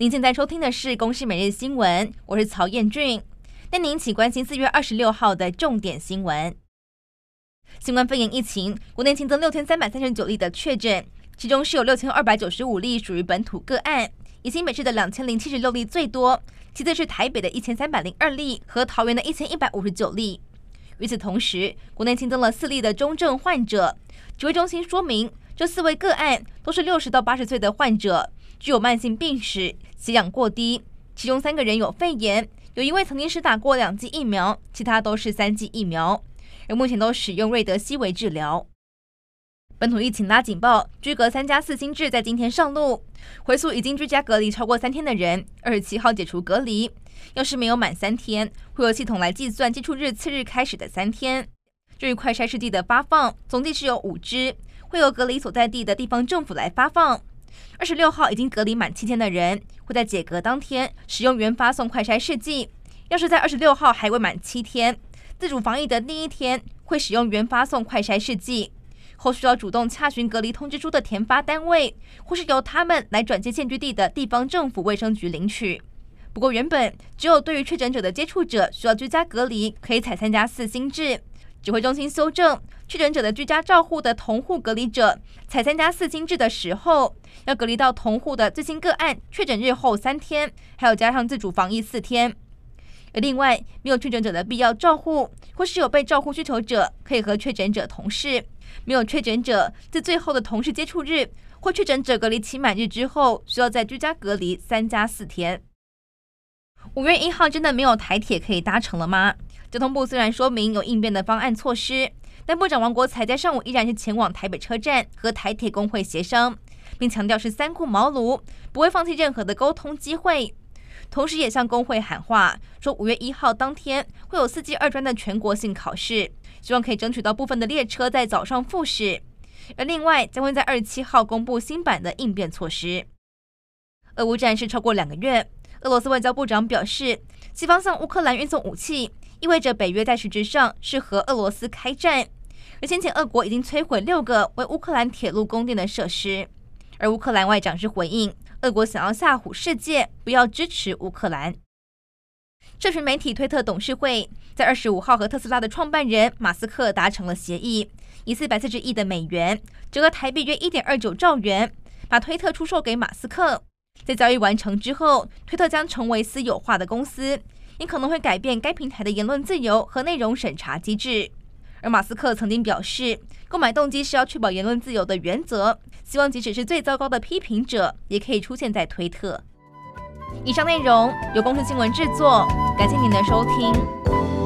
您现在收听的是《公视每日新闻》，我是曹彦俊。那您请关心四月二十六号的重点新闻。新冠肺炎疫情，国内新增六千三百三十九例的确诊，其中是有六千二百九十五例属于本土个案，以新北市的两千零七十六例最多，其次是台北的一千三百零二例和桃园的一千一百五十九例。与此同时，国内新增了四例的中症患者。指挥中心说明，这四位个案都是六十到八十岁的患者，具有慢性病史。血氧过低，其中三个人有肺炎，有一位曾经是打过两剂疫苗，其他都是三剂疫苗，而目前都使用瑞德西韦治疗。本土疫情拉警报，居隔三加四新制在今天上路，回溯已经居家隔离超过三天的人，二十七号解除隔离。要是没有满三天，会由系统来计算接触日次日开始的三天。至于快筛试剂的发放，总计是有五支，会由隔离所在地的地方政府来发放。二十六号已经隔离满七天的人，会在解隔当天使用原发送快筛试剂。要是在二十六号还未满七天，自主防疫的第一天会使用原发送快筛试剂。后需要主动洽询隔离通知书的填发单位，或是由他们来转接现居地的地方政府卫生局领取。不过原本只有对于确诊者的接触者需要居家隔离，可以采三加四新制。指挥中心修正。确诊者的居家照护的同户隔离者，才参加四星制的时候，要隔离到同户的最新个案确诊日后三天，还有加上自主防疫四天。另外，没有确诊者的必要照护，或是有被照护需求者，可以和确诊者同室。没有确诊者，自最后的同室接触日或确诊者隔离期满日之后，需要在居家隔离三加四天。五月一号真的没有台铁可以搭乘了吗？交通部虽然说明有应变的方案措施。但部长王国材在上午依然是前往台北车站和台铁工会协商，并强调是三顾茅庐，不会放弃任何的沟通机会。同时也向工会喊话，说五月一号当天会有四技二专的全国性考试，希望可以争取到部分的列车在早上复试。而另外将会在二十七号公布新版的应变措施。俄乌战事超过两个月，俄罗斯外交部长表示，西方向乌克兰运送武器，意味着北约在实质上是和俄罗斯开战。而先前，俄国已经摧毁六个为乌克兰铁路供电的设施，而乌克兰外长是回应，俄国想要吓唬世界，不要支持乌克兰。社群媒体推特董事会在二十五号和特斯拉的创办人马斯克达成了协议，以四百四十亿的美元，折合台币约一点二九兆元，把推特出售给马斯克。在交易完成之后，推特将成为私有化的公司，也可能会改变该平台的言论自由和内容审查机制。而马斯克曾经表示，购买动机是要确保言论自由的原则，希望即使是最糟糕的批评者，也可以出现在推特。以上内容由公司新闻制作，感谢您的收听。